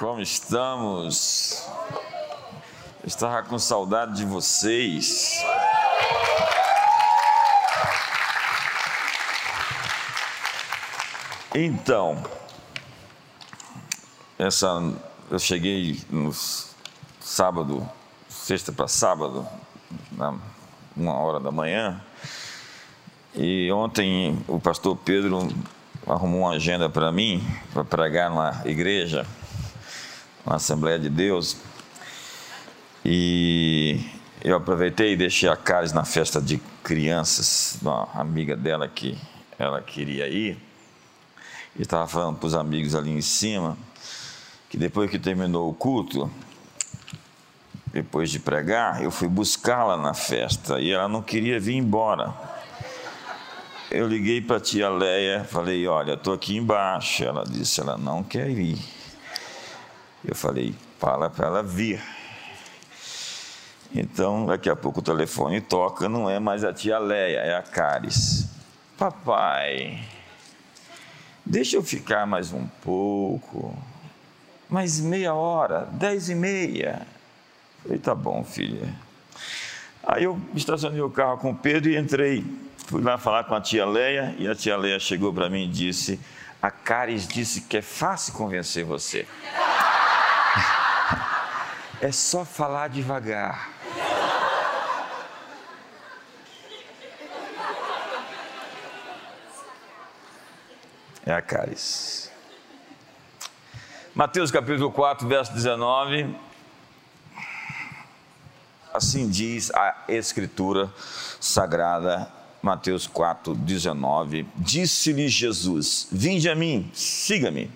Como estamos? Estava com saudade de vocês. Então, essa eu cheguei no sábado, sexta para sábado, na uma hora da manhã, e ontem o pastor Pedro arrumou uma agenda para mim, para pregar na igreja, na Assembleia de Deus. E eu aproveitei e deixei a Caris na festa de crianças, uma amiga dela que ela queria ir. E estava falando para os amigos ali em cima que depois que terminou o culto, depois de pregar, eu fui buscá-la na festa e ela não queria vir embora. Eu liguei para a tia Leia, falei: Olha, estou aqui embaixo. Ela disse: Ela não quer ir. Eu falei: Fala para ela vir. Então, daqui a pouco o telefone toca, não é mais a tia Leia, é a Caris. Papai, deixa eu ficar mais um pouco, mais meia hora, dez e meia. Falei, tá bom, filha. Aí eu estacionei o carro com o Pedro e entrei. Fui lá falar com a tia Leia e a tia Leia chegou para mim e disse: A Caris disse que é fácil convencer você. É só falar devagar. É a Caris. Mateus capítulo 4, verso 19. Assim diz a Escritura Sagrada, Mateus 4, 19. Disse-lhe Jesus: Vinde a mim, siga-me,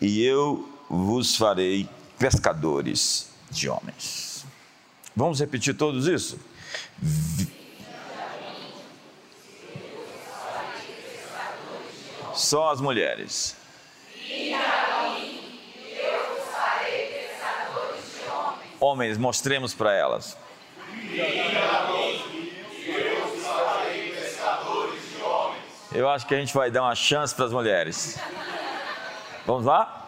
e eu vos farei pescadores de homens. Vamos repetir todos isso? Só as mulheres. Homens, mostremos para elas. Eu acho que a gente vai dar uma chance para as mulheres. Vamos lá?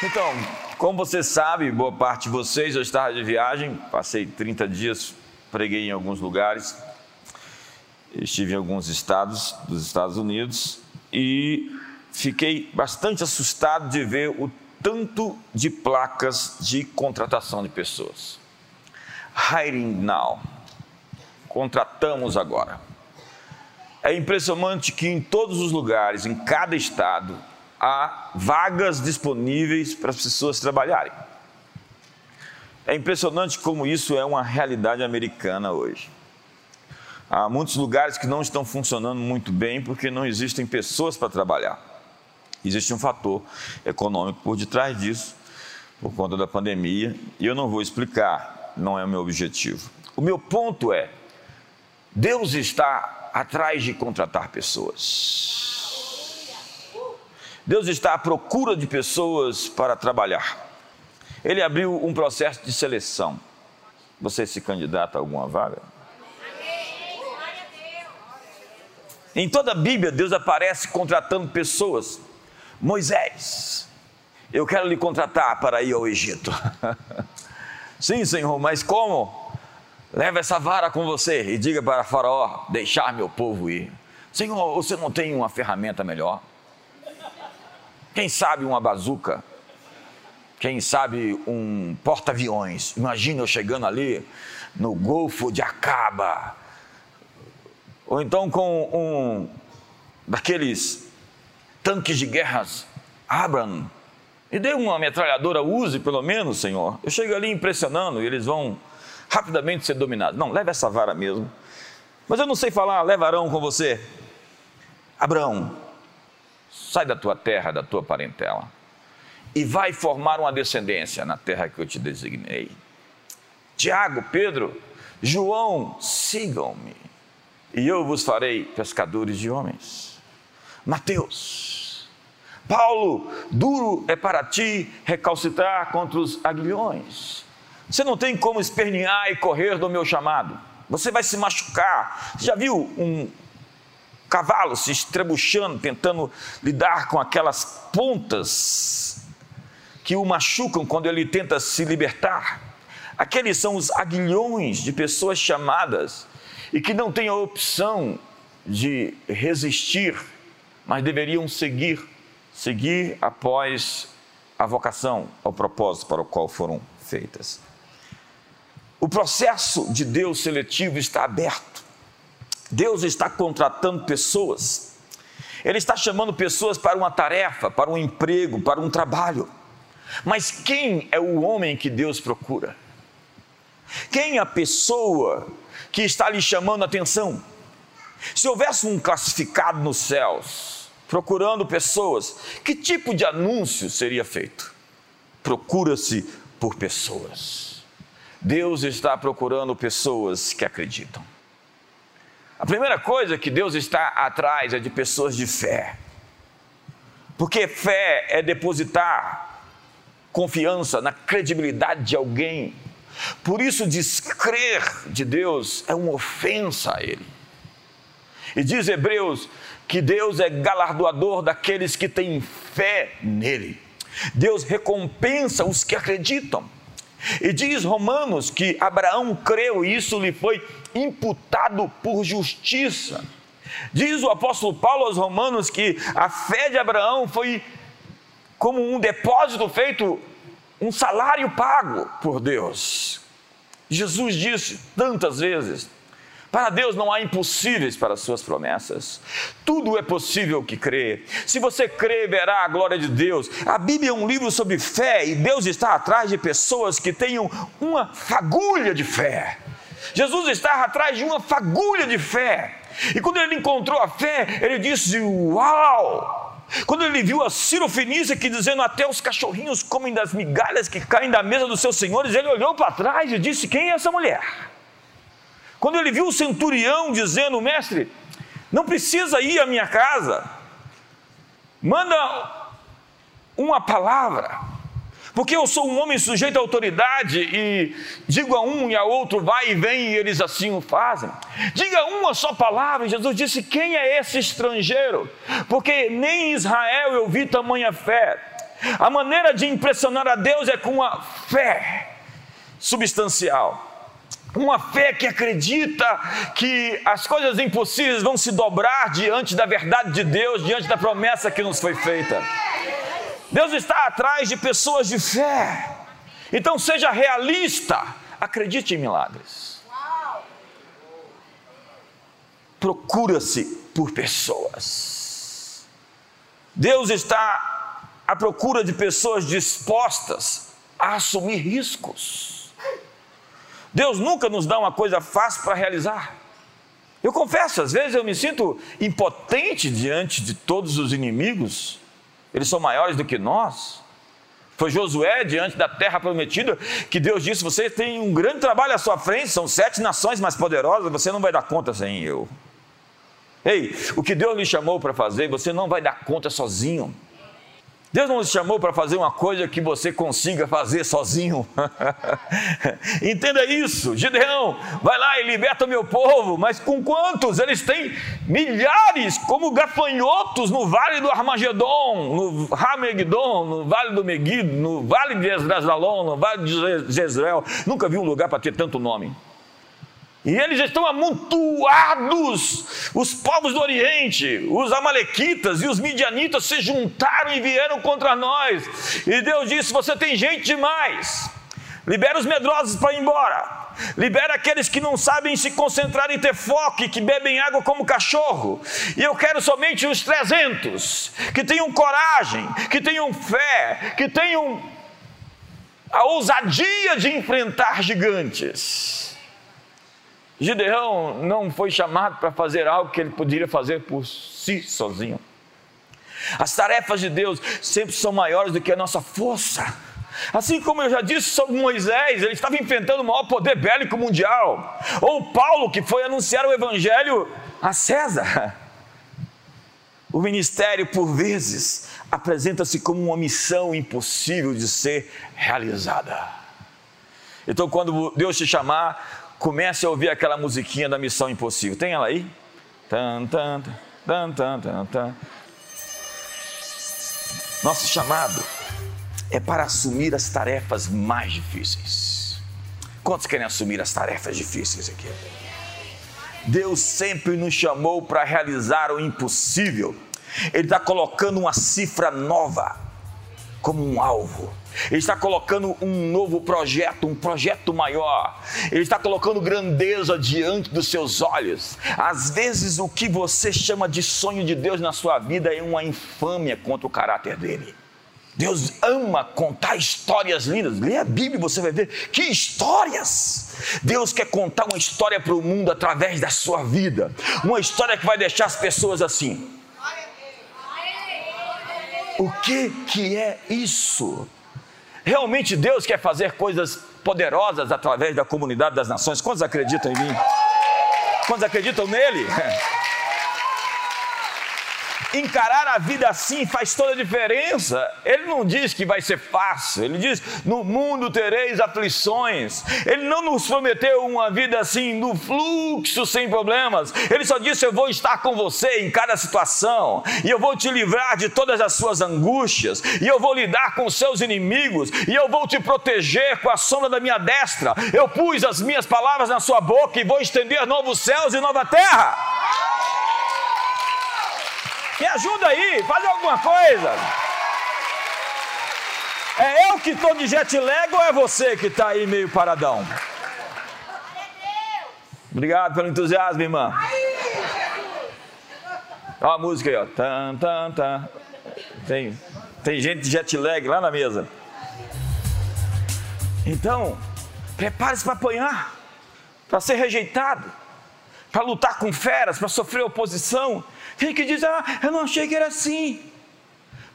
Então, como você sabe, boa parte de vocês, eu estava de viagem, passei 30 dias, preguei em alguns lugares, estive em alguns estados dos Estados Unidos e fiquei bastante assustado de ver o tanto de placas de contratação de pessoas. Hiring now. Contratamos agora. É impressionante que em todos os lugares, em cada estado, há vagas disponíveis para as pessoas trabalharem. É impressionante como isso é uma realidade americana hoje. Há muitos lugares que não estão funcionando muito bem porque não existem pessoas para trabalhar. Existe um fator econômico por detrás disso, por conta da pandemia, e eu não vou explicar, não é o meu objetivo. O meu ponto é: Deus está atrás de contratar pessoas. Deus está à procura de pessoas para trabalhar. Ele abriu um processo de seleção. Você se candidata a alguma vaga? Em toda a Bíblia, Deus aparece contratando pessoas. Moisés, eu quero lhe contratar para ir ao Egito. Sim, Senhor, mas como? Leva essa vara com você e diga para Faraó deixar meu povo ir. Senhor, você não tem uma ferramenta melhor? Quem sabe uma bazuca? Quem sabe um porta-aviões? Imagina eu chegando ali no Golfo de Acaba, ou então com um daqueles tanques de guerras Abraham. Me dê uma metralhadora, use pelo menos, Senhor. Eu chego ali impressionando e eles vão rapidamente ser dominados. Não, leve essa vara mesmo. Mas eu não sei falar, levarão com você. Abraão, sai da tua terra, da tua parentela, e vai formar uma descendência na terra que eu te designei. Tiago, Pedro, João, sigam-me e eu vos farei pescadores de homens. Mateus, Paulo, duro é para ti recalcitrar contra os aguilhões. Você não tem como espernear e correr do meu chamado. você vai se machucar. Você já viu um cavalo se estrebuchando, tentando lidar com aquelas pontas que o machucam quando ele tenta se libertar? Aqueles são os aguilhões de pessoas chamadas e que não têm a opção de resistir, mas deveriam seguir, seguir após a vocação, ao propósito para o qual foram feitas. O processo de Deus seletivo está aberto. Deus está contratando pessoas. Ele está chamando pessoas para uma tarefa, para um emprego, para um trabalho. Mas quem é o homem que Deus procura? Quem é a pessoa que está lhe chamando a atenção? Se houvesse um classificado nos céus, procurando pessoas, que tipo de anúncio seria feito? Procura-se por pessoas. Deus está procurando pessoas que acreditam. A primeira coisa que Deus está atrás é de pessoas de fé. Porque fé é depositar confiança na credibilidade de alguém. Por isso, descrer de Deus é uma ofensa a Ele. E diz Hebreus que Deus é galardoador daqueles que têm fé nele. Deus recompensa os que acreditam. E diz Romanos que Abraão creu e isso lhe foi imputado por justiça. Diz o apóstolo Paulo aos Romanos que a fé de Abraão foi como um depósito feito, um salário pago por Deus. Jesus disse tantas vezes: para Deus não há impossíveis para as suas promessas. Tudo é possível que crê. Se você crê, verá a glória de Deus. A Bíblia é um livro sobre fé e Deus está atrás de pessoas que tenham uma fagulha de fé. Jesus estava atrás de uma fagulha de fé. E quando ele encontrou a fé, ele disse: Uau! Quando ele viu a Ciro Fenícia que dizendo até os cachorrinhos comem das migalhas que caem da mesa dos seus senhores, ele olhou para trás e disse: Quem é essa mulher? Quando ele viu o centurião dizendo: Mestre, não precisa ir à minha casa, manda uma palavra, porque eu sou um homem sujeito à autoridade e digo a um e a outro, vai e vem, e eles assim o fazem. Diga uma só palavra, e Jesus disse: Quem é esse estrangeiro? Porque nem em Israel eu vi tamanha fé. A maneira de impressionar a Deus é com a fé substancial. Uma fé que acredita que as coisas impossíveis vão se dobrar diante da verdade de Deus, diante da promessa que nos foi feita. Deus está atrás de pessoas de fé. Então seja realista, acredite em milagres. Procura-se por pessoas. Deus está à procura de pessoas dispostas a assumir riscos. Deus nunca nos dá uma coisa fácil para realizar. Eu confesso, às vezes eu me sinto impotente diante de todos os inimigos, eles são maiores do que nós. Foi Josué diante da terra prometida que Deus disse: Você tem um grande trabalho à sua frente, são sete nações mais poderosas, você não vai dar conta sem eu. Ei, o que Deus lhe chamou para fazer, você não vai dar conta sozinho. Deus não te chamou para fazer uma coisa que você consiga fazer sozinho. Entenda isso. Gideão, vai lá e liberta o meu povo, mas com quantos? Eles têm milhares, como gafanhotos no vale do Armagedon, no Ramegdon, no vale do Megido, no vale de Esdrasalon, no vale de Jezreel. Nunca vi um lugar para ter tanto nome. E eles estão amontoados. Os povos do Oriente, os Amalequitas e os Midianitas se juntaram e vieram contra nós. E Deus disse: Você tem gente demais. Libera os medrosos para ir embora. Libera aqueles que não sabem se concentrar e ter foco e que bebem água como cachorro. E eu quero somente os 300 que tenham coragem, que tenham fé, que tenham a ousadia de enfrentar gigantes. Gideão não foi chamado para fazer algo que ele poderia fazer por si sozinho. As tarefas de Deus sempre são maiores do que a nossa força. Assim como eu já disse sobre Moisés, ele estava enfrentando o maior poder bélico mundial. Ou Paulo, que foi anunciar o evangelho a César. O ministério, por vezes, apresenta-se como uma missão impossível de ser realizada. Então, quando Deus te chamar, comece a ouvir aquela musiquinha da Missão Impossível. Tem ela aí? Tan, tan, tan, tan, tan, tan. Nosso chamado é para assumir as tarefas mais difíceis. Quantos querem assumir as tarefas difíceis aqui? Deus sempre nos chamou para realizar o impossível. Ele está colocando uma cifra nova como um alvo. Ele está colocando um novo projeto, um projeto maior. Ele está colocando grandeza diante dos seus olhos. Às vezes, o que você chama de sonho de Deus na sua vida é uma infâmia contra o caráter dele. Deus ama contar histórias lindas. Lê a Bíblia, você vai ver que histórias. Deus quer contar uma história para o mundo através da sua vida. Uma história que vai deixar as pessoas assim. O que que é isso? Realmente Deus quer fazer coisas poderosas através da comunidade das nações. Quantos acreditam em mim? Quantos acreditam nele? encarar a vida assim faz toda a diferença. Ele não diz que vai ser fácil, ele diz: no mundo tereis aflições. Ele não nos prometeu uma vida assim, no fluxo, sem problemas. Ele só disse: Eu vou estar com você em cada situação, e eu vou te livrar de todas as suas angústias, e eu vou lidar com os seus inimigos, e eu vou te proteger com a sombra da minha destra. Eu pus as minhas palavras na sua boca e vou estender novos céus e nova terra. Me ajuda aí, faz alguma coisa. É eu que estou de jet lag ou é você que está aí meio paradão? Obrigado pelo entusiasmo, irmã. Olha a música aí, ó. Tan, tan, tan. Tem, tem gente de jet lag lá na mesa. Então, prepare-se para apanhar, para ser rejeitado, para lutar com feras, para sofrer oposição. Tem que diz, ah, eu não achei que era assim.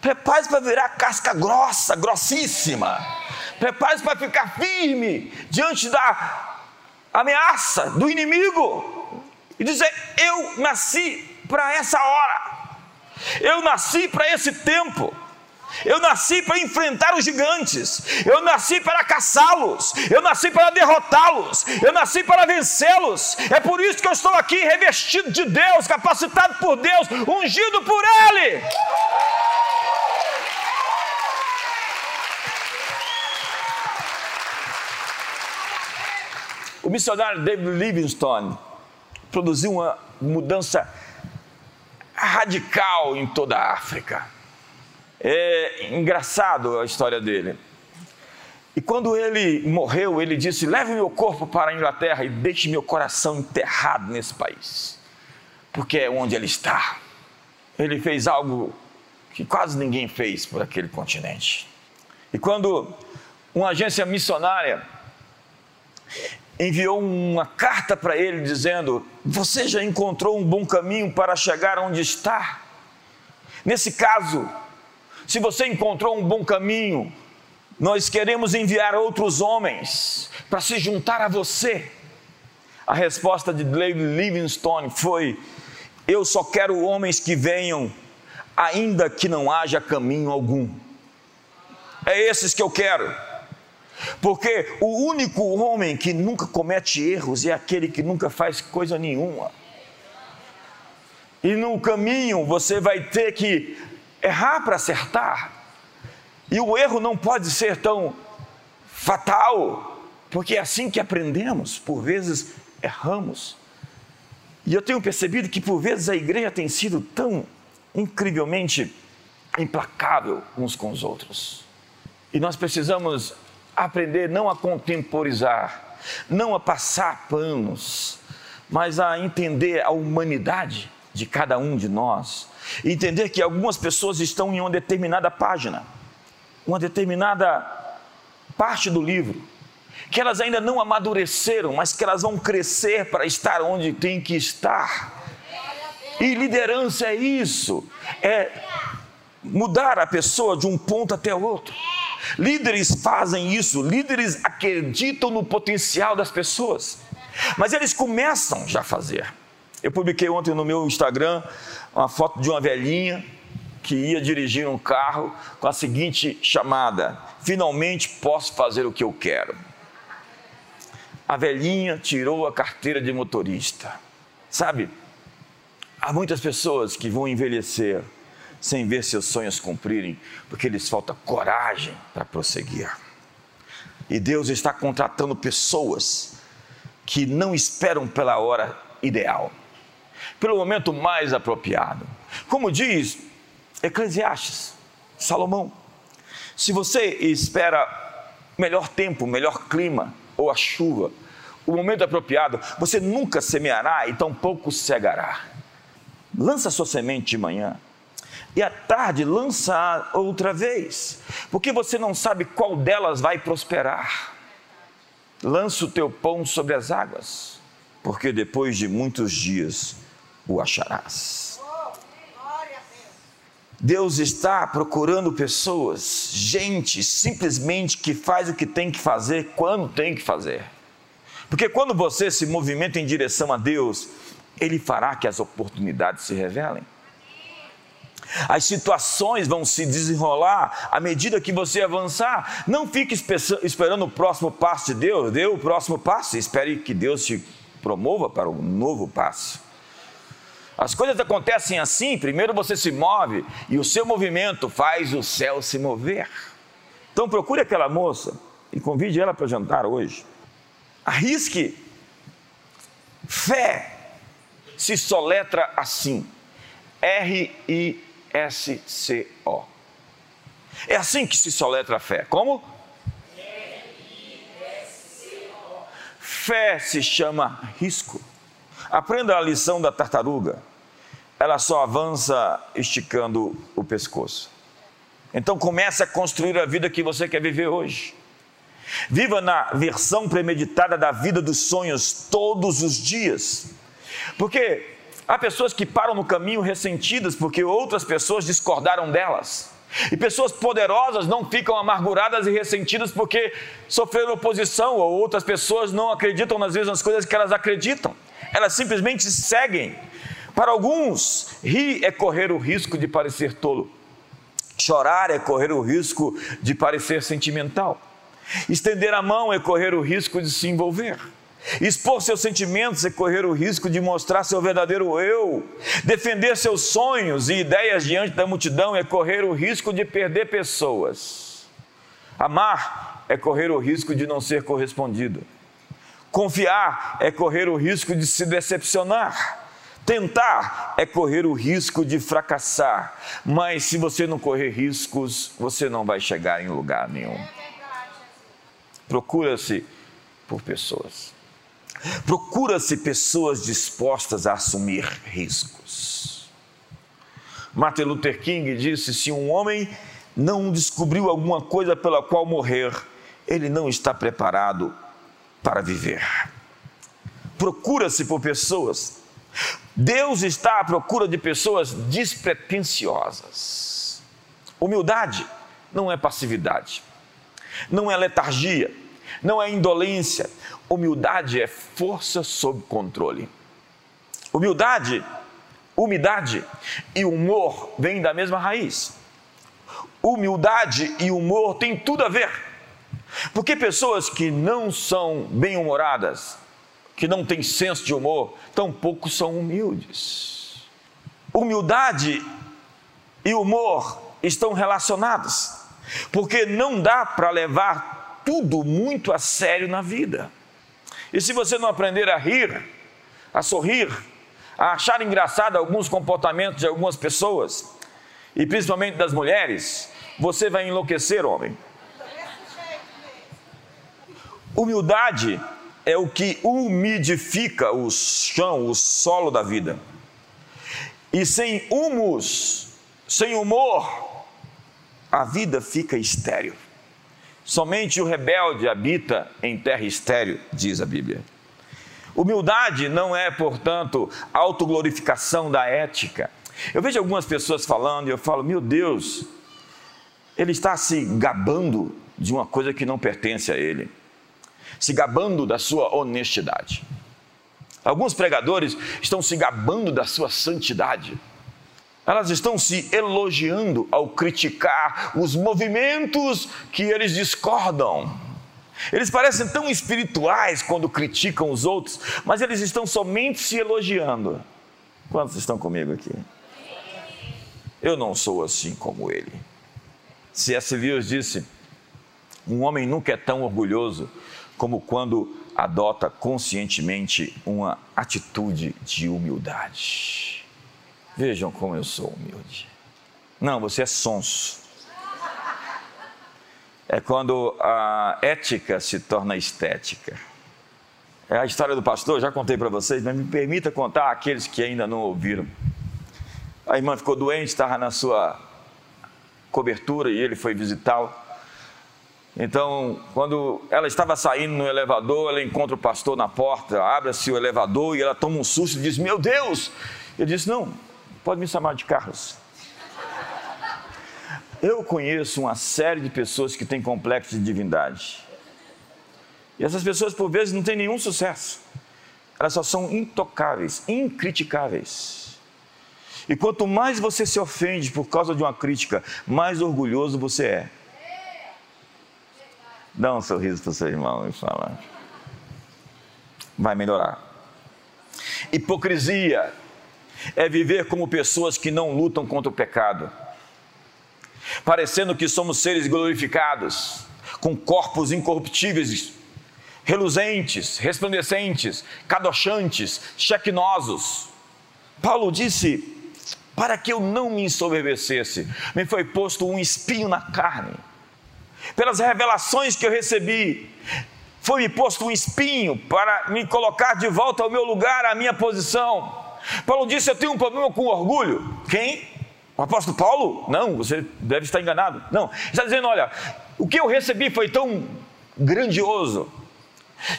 Prepare-se para virar casca grossa, grossíssima. Prepare-se para ficar firme diante da ameaça do inimigo. E dizer: Eu nasci para essa hora. Eu nasci para esse tempo. Eu nasci para enfrentar os gigantes. Eu nasci para caçá-los. Eu nasci para derrotá-los. Eu nasci para vencê-los. É por isso que eu estou aqui revestido de Deus, capacitado por Deus, ungido por Ele. O missionário David Livingstone produziu uma mudança radical em toda a África. É engraçado a história dele. E quando ele morreu, ele disse: Leve meu corpo para a Inglaterra e deixe meu coração enterrado nesse país, porque é onde ele está. Ele fez algo que quase ninguém fez por aquele continente. E quando uma agência missionária enviou uma carta para ele dizendo: Você já encontrou um bom caminho para chegar onde está? Nesse caso, se você encontrou um bom caminho, nós queremos enviar outros homens para se juntar a você. A resposta de David Livingstone foi: Eu só quero homens que venham, ainda que não haja caminho algum. É esses que eu quero. Porque o único homem que nunca comete erros é aquele que nunca faz coisa nenhuma. E no caminho você vai ter que errar para acertar. E o erro não pode ser tão fatal, porque é assim que aprendemos. Por vezes erramos. E eu tenho percebido que por vezes a igreja tem sido tão incrivelmente implacável uns com os outros. E nós precisamos aprender não a contemporizar, não a passar panos, mas a entender a humanidade de cada um de nós entender que algumas pessoas estão em uma determinada página, uma determinada parte do livro, que elas ainda não amadureceram, mas que elas vão crescer para estar onde tem que estar. E liderança é isso, é mudar a pessoa de um ponto até o outro. Líderes fazem isso, líderes acreditam no potencial das pessoas, mas eles começam já a fazer. Eu publiquei ontem no meu Instagram uma foto de uma velhinha que ia dirigir um carro com a seguinte chamada: Finalmente posso fazer o que eu quero. a velhinha tirou a carteira de motorista. Sabe, há muitas pessoas que vão envelhecer sem ver seus sonhos cumprirem, porque lhes falta coragem para prosseguir. E Deus está contratando pessoas que não esperam pela hora ideal, pelo momento mais apropriado. Como diz Eclesiastes, Salomão, se você espera melhor tempo, melhor clima ou a chuva, o momento apropriado, você nunca semeará e tampouco cegará. Lança sua semente de manhã e à tarde lança outra vez, porque você não sabe qual delas vai prosperar. Lança o teu pão sobre as águas, porque depois de muitos dias o acharás. Deus está procurando pessoas, gente, simplesmente que faz o que tem que fazer quando tem que fazer. Porque quando você se movimenta em direção a Deus, Ele fará que as oportunidades se revelem. As situações vão se desenrolar à medida que você avançar. Não fique esperando o próximo passo de Deus, dê o próximo passo e espere que Deus te promova para um novo passo. As coisas acontecem assim: primeiro você se move e o seu movimento faz o céu se mover. Então procure aquela moça e convide ela para jantar hoje. Arrisque. Fé se soletra assim: R-I S-C-O. É assim que se soletra a fé. Como? Fé se chama risco. Aprenda a lição da tartaruga. Ela só avança esticando o pescoço. Então comece a construir a vida que você quer viver hoje. Viva na versão premeditada da vida dos sonhos todos os dias. Porque Há pessoas que param no caminho ressentidas porque outras pessoas discordaram delas. E pessoas poderosas não ficam amarguradas e ressentidas porque sofreram oposição ou outras pessoas não acreditam nas mesmas coisas que elas acreditam. Elas simplesmente seguem. Para alguns, rir é correr o risco de parecer tolo. Chorar é correr o risco de parecer sentimental. Estender a mão é correr o risco de se envolver. Expor seus sentimentos é correr o risco de mostrar seu verdadeiro eu. Defender seus sonhos e ideias diante da multidão é correr o risco de perder pessoas. Amar é correr o risco de não ser correspondido. Confiar é correr o risco de se decepcionar. Tentar é correr o risco de fracassar. Mas se você não correr riscos, você não vai chegar em lugar nenhum. Procura-se por pessoas. Procura-se pessoas dispostas a assumir riscos. Martin Luther King disse: se um homem não descobriu alguma coisa pela qual morrer, ele não está preparado para viver. Procura-se por pessoas. Deus está à procura de pessoas despretensiosas. Humildade não é passividade, não é letargia, não é indolência. Humildade é força sob controle. Humildade, umidade e humor vêm da mesma raiz. Humildade e humor têm tudo a ver. Porque pessoas que não são bem-humoradas, que não têm senso de humor, tampouco são humildes. Humildade e humor estão relacionados, porque não dá para levar tudo muito a sério na vida. E se você não aprender a rir, a sorrir, a achar engraçado alguns comportamentos de algumas pessoas, e principalmente das mulheres, você vai enlouquecer, homem. Humildade é o que umidifica o chão, o solo da vida. E sem humus, sem humor, a vida fica estéril. Somente o rebelde habita em terra estéril, diz a Bíblia. Humildade não é, portanto, autoglorificação da ética. Eu vejo algumas pessoas falando e eu falo, meu Deus, ele está se gabando de uma coisa que não pertence a ele, se gabando da sua honestidade. Alguns pregadores estão se gabando da sua santidade. Elas estão se elogiando ao criticar os movimentos que eles discordam. Eles parecem tão espirituais quando criticam os outros, mas eles estão somente se elogiando. Quantos estão comigo aqui? Eu não sou assim como ele. C.S. Lewis disse: um homem nunca é tão orgulhoso como quando adota conscientemente uma atitude de humildade. Vejam como eu sou humilde. Não, você é sonso. É quando a ética se torna estética. É a história do pastor, já contei para vocês, mas me permita contar aqueles que ainda não ouviram. A irmã ficou doente, estava na sua cobertura e ele foi visitá-la. Então, quando ela estava saindo no elevador, ela encontra o pastor na porta, abre-se o elevador e ela toma um susto e diz: Meu Deus! Ele disse: Não, pode me chamar de Carlos. Eu conheço uma série de pessoas que têm complexo de divindade. E essas pessoas, por vezes, não têm nenhum sucesso. Elas só são intocáveis, incriticáveis. E quanto mais você se ofende por causa de uma crítica, mais orgulhoso você é. Dá um sorriso para o seu irmão e fala. Vai melhorar. Hipocrisia é viver como pessoas que não lutam contra o pecado, parecendo que somos seres glorificados, com corpos incorruptíveis, reluzentes, resplandecentes, cadochantes, chequinosos. Paulo disse: Para que eu não me ensoberbecesse, me foi posto um espinho na carne pelas revelações que eu recebi, foi-me posto um espinho para me colocar de volta ao meu lugar, à minha posição. Paulo disse: Eu tenho um problema com orgulho. Quem? O apóstolo Paulo? Não, você deve estar enganado. Não, está dizendo: Olha, o que eu recebi foi tão grandioso,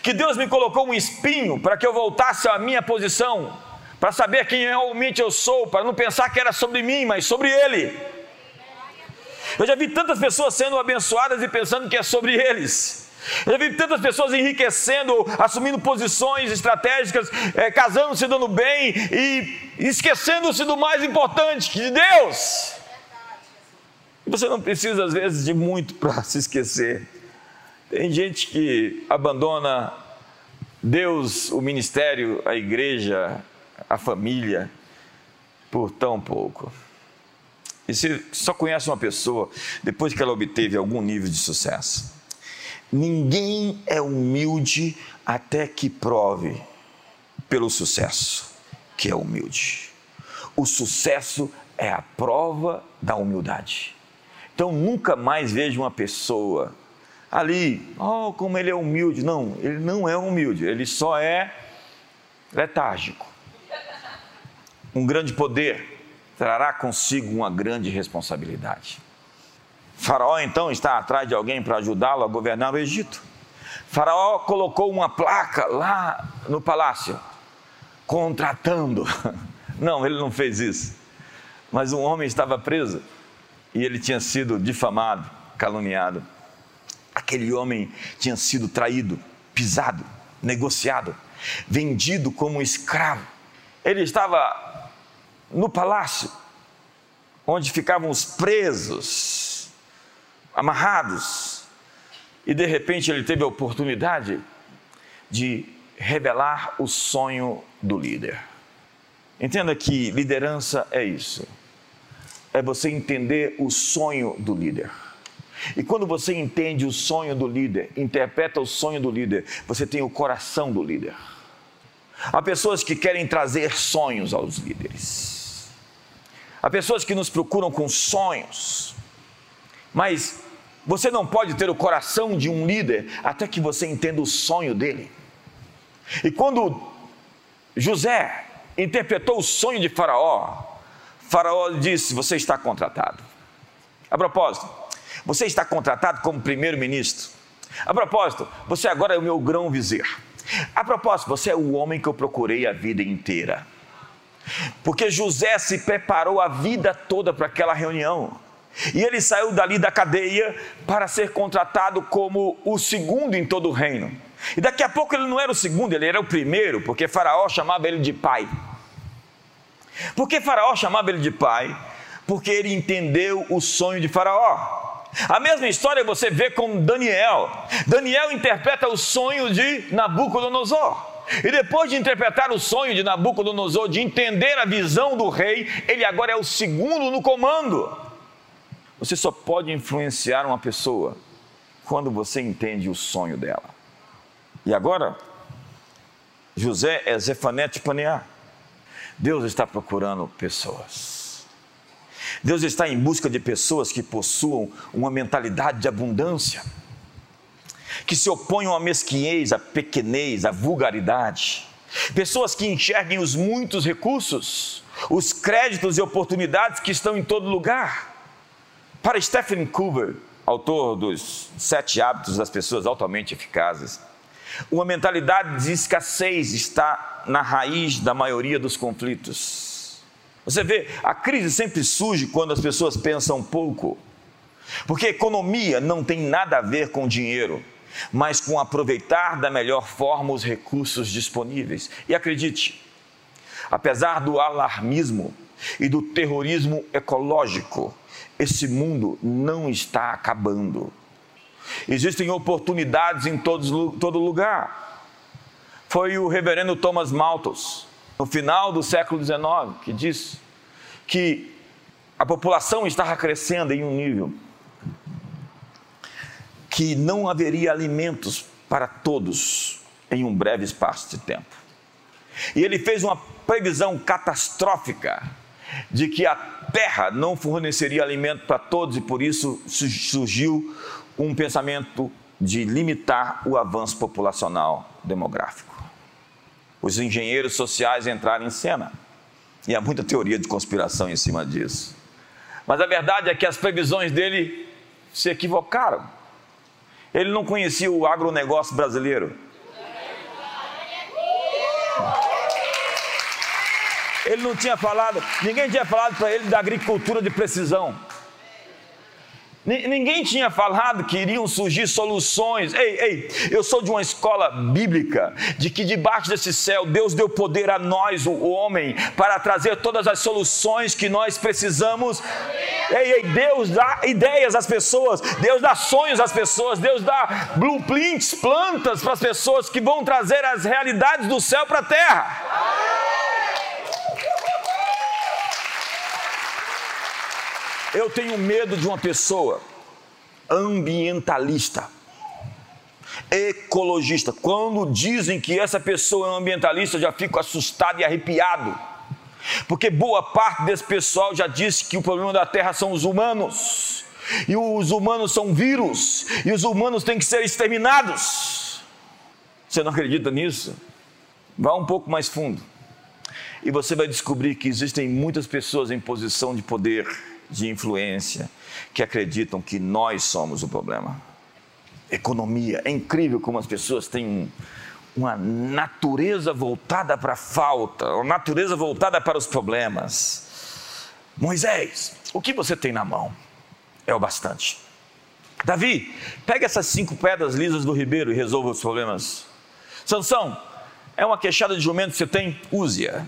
que Deus me colocou um espinho para que eu voltasse à minha posição, para saber quem realmente eu sou, para não pensar que era sobre mim, mas sobre Ele. Eu já vi tantas pessoas sendo abençoadas e pensando que é sobre eles. Eu vi tantas pessoas enriquecendo, assumindo posições estratégicas, é, casando, se dando bem e esquecendo-se do mais importante, que de Deus. E você não precisa, às vezes, de muito para se esquecer. Tem gente que abandona Deus, o ministério, a igreja, a família, por tão pouco. E você só conhece uma pessoa depois que ela obteve algum nível de sucesso. Ninguém é humilde até que prove pelo sucesso que é humilde. O sucesso é a prova da humildade. Então nunca mais vejo uma pessoa ali, oh, como ele é humilde. Não, ele não é humilde, ele só é letárgico. Um grande poder trará consigo uma grande responsabilidade. Faraó então está atrás de alguém para ajudá-lo a governar o Egito. Faraó colocou uma placa lá no palácio, contratando. Não, ele não fez isso. Mas um homem estava preso e ele tinha sido difamado, caluniado. Aquele homem tinha sido traído, pisado, negociado, vendido como escravo. Ele estava no palácio, onde ficavam os presos, amarrados, e de repente ele teve a oportunidade de revelar o sonho do líder. Entenda que liderança é isso. É você entender o sonho do líder. E quando você entende o sonho do líder, interpreta o sonho do líder, você tem o coração do líder. Há pessoas que querem trazer sonhos aos líderes. Há pessoas que nos procuram com sonhos, mas você não pode ter o coração de um líder até que você entenda o sonho dele. E quando José interpretou o sonho de Faraó, Faraó disse: Você está contratado. A propósito, você está contratado como primeiro-ministro. A propósito, você agora é o meu grão-vizir. A propósito, você é o homem que eu procurei a vida inteira. Porque José se preparou a vida toda para aquela reunião. E ele saiu dali da cadeia para ser contratado como o segundo em todo o reino. E daqui a pouco ele não era o segundo, ele era o primeiro, porque Faraó chamava ele de pai. Por que Faraó chamava ele de pai? Porque ele entendeu o sonho de Faraó. A mesma história você vê com Daniel. Daniel interpreta o sonho de Nabucodonosor. E depois de interpretar o sonho de Nabucodonosor, de entender a visão do rei, ele agora é o segundo no comando. Você só pode influenciar uma pessoa quando você entende o sonho dela. E agora, José é Zefanete Paneá. Deus está procurando pessoas. Deus está em busca de pessoas que possuam uma mentalidade de abundância que se oponham à mesquinhez, à pequenez, à vulgaridade. Pessoas que enxerguem os muitos recursos, os créditos e oportunidades que estão em todo lugar. Para Stephen Cooper, autor dos Sete Hábitos das Pessoas Altamente Eficazes, uma mentalidade de escassez está na raiz da maioria dos conflitos. Você vê, a crise sempre surge quando as pessoas pensam pouco, porque economia não tem nada a ver com dinheiro mas com aproveitar da melhor forma os recursos disponíveis. E acredite, apesar do alarmismo e do terrorismo ecológico, esse mundo não está acabando. Existem oportunidades em todos, todo lugar. Foi o reverendo Thomas Malthus, no final do século XIX, que disse que a população estava crescendo em um nível que não haveria alimentos para todos em um breve espaço de tempo. E ele fez uma previsão catastrófica de que a terra não forneceria alimento para todos e por isso surgiu um pensamento de limitar o avanço populacional demográfico. Os engenheiros sociais entraram em cena e há muita teoria de conspiração em cima disso. Mas a verdade é que as previsões dele se equivocaram. Ele não conhecia o agronegócio brasileiro. Ele não tinha falado, ninguém tinha falado para ele da agricultura de precisão. Ninguém tinha falado que iriam surgir soluções. Ei, ei, eu sou de uma escola bíblica, de que debaixo desse céu Deus deu poder a nós, o homem, para trazer todas as soluções que nós precisamos. Ei, ei, Deus dá ideias às pessoas, Deus dá sonhos às pessoas, Deus dá blueprints, plantas para as pessoas que vão trazer as realidades do céu para a terra. Eu tenho medo de uma pessoa ambientalista, ecologista. Quando dizem que essa pessoa é ambientalista, eu já fico assustado e arrepiado. Porque boa parte desse pessoal já disse que o problema da Terra são os humanos. E os humanos são vírus. E os humanos têm que ser exterminados. Você não acredita nisso? Vá um pouco mais fundo. E você vai descobrir que existem muitas pessoas em posição de poder de influência que acreditam que nós somos o problema. Economia. É incrível como as pessoas têm uma natureza voltada para a falta, uma natureza voltada para os problemas. Moisés, o que você tem na mão? É o bastante. Davi, pega essas cinco pedras lisas do ribeiro e resolva os problemas. Sansão, é uma queixada de jumento que você tem? Use-a.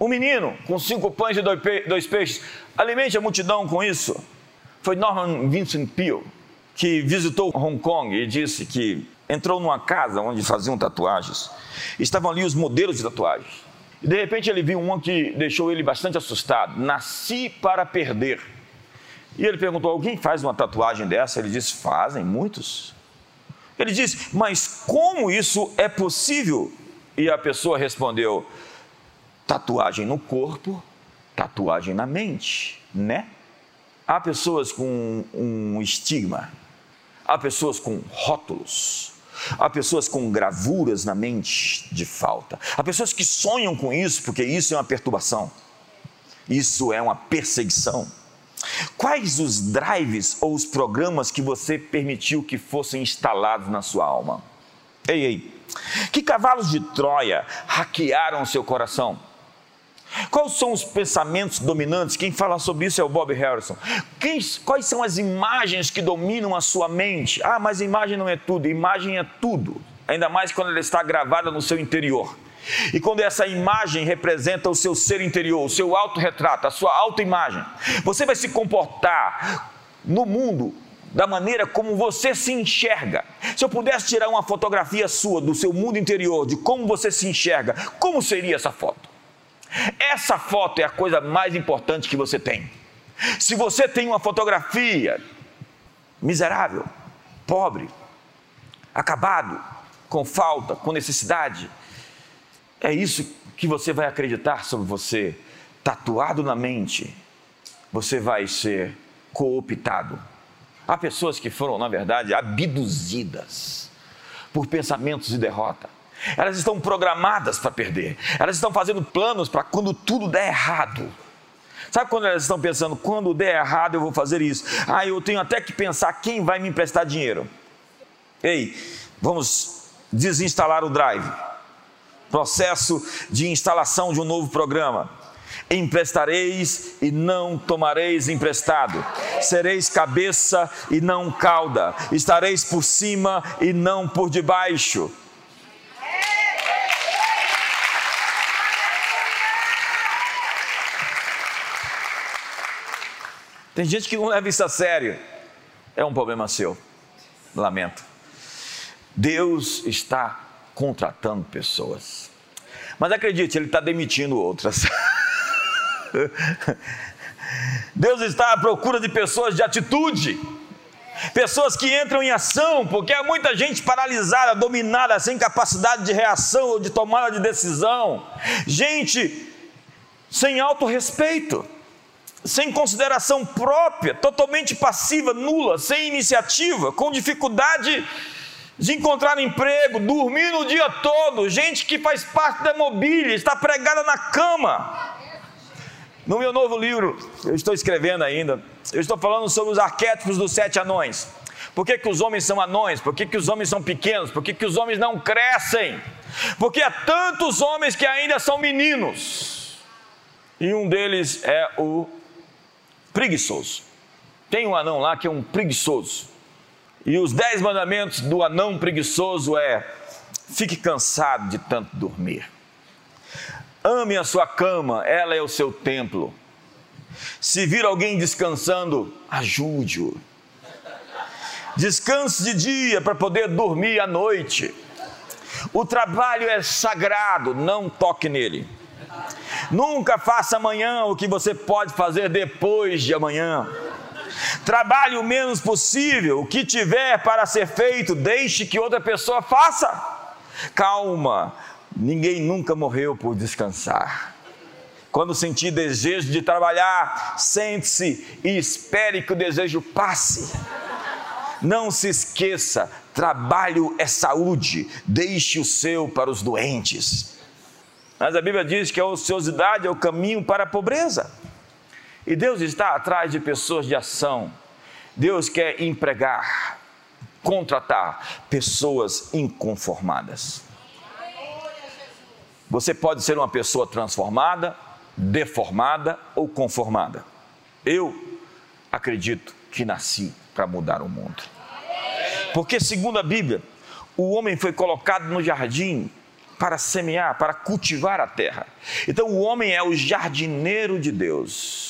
Um menino com cinco pães e dois peixes, alimente a multidão com isso. Foi Norman Vincent Peale que visitou Hong Kong e disse que entrou numa casa onde faziam tatuagens. Estavam ali os modelos de tatuagens. E de repente ele viu uma que deixou ele bastante assustado. Nasci para perder. E ele perguntou: alguém faz uma tatuagem dessa? Ele disse: fazem, muitos. Ele disse: mas como isso é possível? E a pessoa respondeu: tatuagem no corpo, tatuagem na mente, né? Há pessoas com um estigma, há pessoas com rótulos, há pessoas com gravuras na mente de falta, há pessoas que sonham com isso porque isso é uma perturbação, isso é uma perseguição. Quais os drives ou os programas que você permitiu que fossem instalados na sua alma? Ei, ei, que cavalos de Troia hackearam seu coração? Quais são os pensamentos dominantes? Quem fala sobre isso é o Bob Harrison. Quem, quais são as imagens que dominam a sua mente? Ah, mas imagem não é tudo, imagem é tudo. Ainda mais quando ela está gravada no seu interior. E quando essa imagem representa o seu ser interior, o seu autorretrato, a sua autoimagem, você vai se comportar no mundo da maneira como você se enxerga. Se eu pudesse tirar uma fotografia sua do seu mundo interior, de como você se enxerga, como seria essa foto? Essa foto é a coisa mais importante que você tem. Se você tem uma fotografia miserável, pobre, acabado, com falta, com necessidade, é isso que você vai acreditar sobre você, tatuado na mente. Você vai ser cooptado. Há pessoas que foram, na verdade, abduzidas por pensamentos de derrota. Elas estão programadas para perder. Elas estão fazendo planos para quando tudo der errado. Sabe quando elas estão pensando, quando der errado eu vou fazer isso? Ah, eu tenho até que pensar quem vai me emprestar dinheiro. Ei, vamos desinstalar o drive. Processo de instalação de um novo programa. Emprestareis e não tomareis emprestado. Sereis cabeça e não cauda. Estareis por cima e não por debaixo. Tem gente que não leva isso a sério. É um problema seu. Lamento. Deus está contratando pessoas. Mas acredite, Ele está demitindo outras. Deus está à procura de pessoas de atitude, pessoas que entram em ação, porque há muita gente paralisada, dominada, sem capacidade de reação ou de tomada de decisão, gente sem autorrespeito, sem consideração própria, totalmente passiva, nula, sem iniciativa, com dificuldade de encontrar emprego, dormir o dia todo, gente que faz parte da mobília, está pregada na cama. No meu novo livro, eu estou escrevendo ainda, eu estou falando sobre os arquétipos dos sete anões. Por que, que os homens são anões? Por que, que os homens são pequenos? Por que, que os homens não crescem? Porque há tantos homens que ainda são meninos. E um deles é o preguiçoso. Tem um anão lá que é um preguiçoso. E os dez mandamentos do anão preguiçoso é: fique cansado de tanto dormir. Ame a sua cama, ela é o seu templo. Se vir alguém descansando, ajude-o. Descanse de dia para poder dormir à noite. O trabalho é sagrado, não toque nele. Nunca faça amanhã o que você pode fazer depois de amanhã. Trabalhe o menos possível, o que tiver para ser feito, deixe que outra pessoa faça. Calma, ninguém nunca morreu por descansar. Quando sentir desejo de trabalhar, sente-se e espere que o desejo passe. Não se esqueça, trabalho é saúde, deixe o seu para os doentes. Mas a Bíblia diz que a ociosidade é o caminho para a pobreza. E Deus está atrás de pessoas de ação. Deus quer empregar, contratar pessoas inconformadas. Você pode ser uma pessoa transformada, deformada ou conformada. Eu acredito que nasci para mudar o mundo. Porque, segundo a Bíblia, o homem foi colocado no jardim para semear, para cultivar a terra. Então, o homem é o jardineiro de Deus.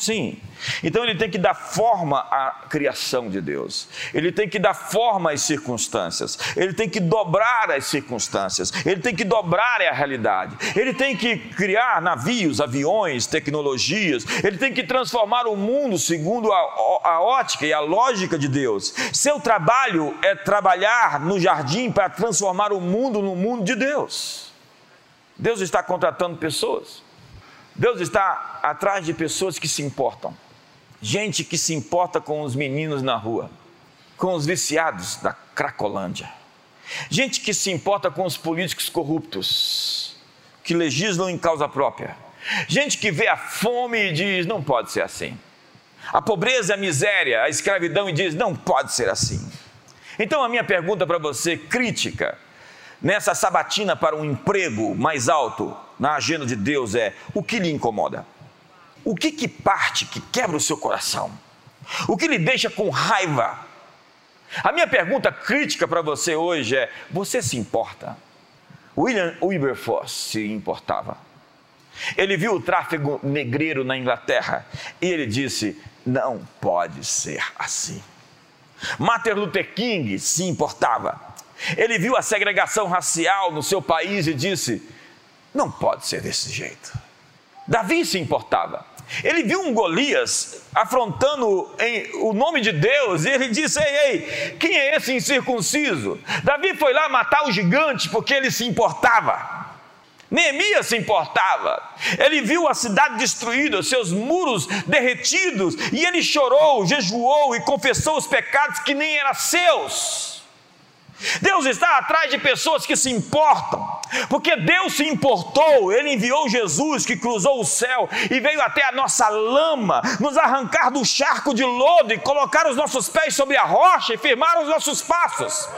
Sim. Então ele tem que dar forma à criação de Deus. Ele tem que dar forma às circunstâncias. Ele tem que dobrar as circunstâncias. Ele tem que dobrar a realidade. Ele tem que criar navios, aviões, tecnologias. Ele tem que transformar o mundo segundo a, a ótica e a lógica de Deus. Seu trabalho é trabalhar no jardim para transformar o mundo no mundo de Deus. Deus está contratando pessoas. Deus está atrás de pessoas que se importam. Gente que se importa com os meninos na rua, com os viciados da Cracolândia. Gente que se importa com os políticos corruptos, que legislam em causa própria. Gente que vê a fome e diz: não pode ser assim. A pobreza, a miséria, a escravidão e diz: não pode ser assim. Então, a minha pergunta para você, crítica, nessa sabatina para um emprego mais alto, na agenda de Deus é o que lhe incomoda? O que que parte, que quebra o seu coração? O que lhe deixa com raiva? A minha pergunta crítica para você hoje é: você se importa? William Wilberforce se importava. Ele viu o tráfego negreiro na Inglaterra e ele disse: não pode ser assim. Martin Luther King se importava. Ele viu a segregação racial no seu país e disse: não pode ser desse jeito. Davi se importava. Ele viu um Golias afrontando o nome de Deus e ele disse: Ei, ei, quem é esse incircunciso? Davi foi lá matar o gigante porque ele se importava. Neemias se importava. Ele viu a cidade destruída, seus muros derretidos, e ele chorou, jejuou e confessou os pecados que nem eram seus. Deus está atrás de pessoas que se importam, porque Deus se importou, Ele enviou Jesus que cruzou o céu e veio até a nossa lama, nos arrancar do charco de lodo e colocar os nossos pés sobre a rocha e firmar os nossos passos.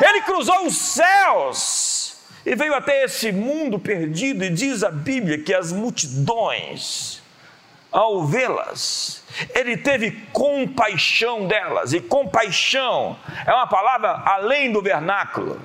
Ele cruzou os céus e veio até esse mundo perdido, e diz a Bíblia que as multidões, ao vê-las, ele teve compaixão delas, e compaixão é uma palavra além do vernáculo.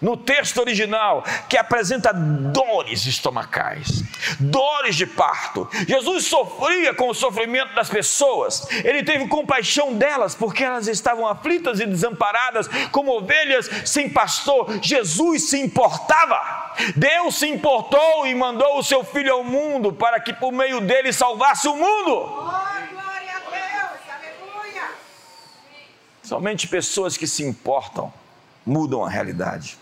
No texto original, que apresenta dores estomacais, dores de parto. Jesus sofria com o sofrimento das pessoas, ele teve compaixão delas, porque elas estavam aflitas e desamparadas, como ovelhas sem pastor. Jesus se importava, Deus se importou e mandou o seu filho ao mundo para que por meio dele salvasse o mundo. Somente pessoas que se importam mudam a realidade.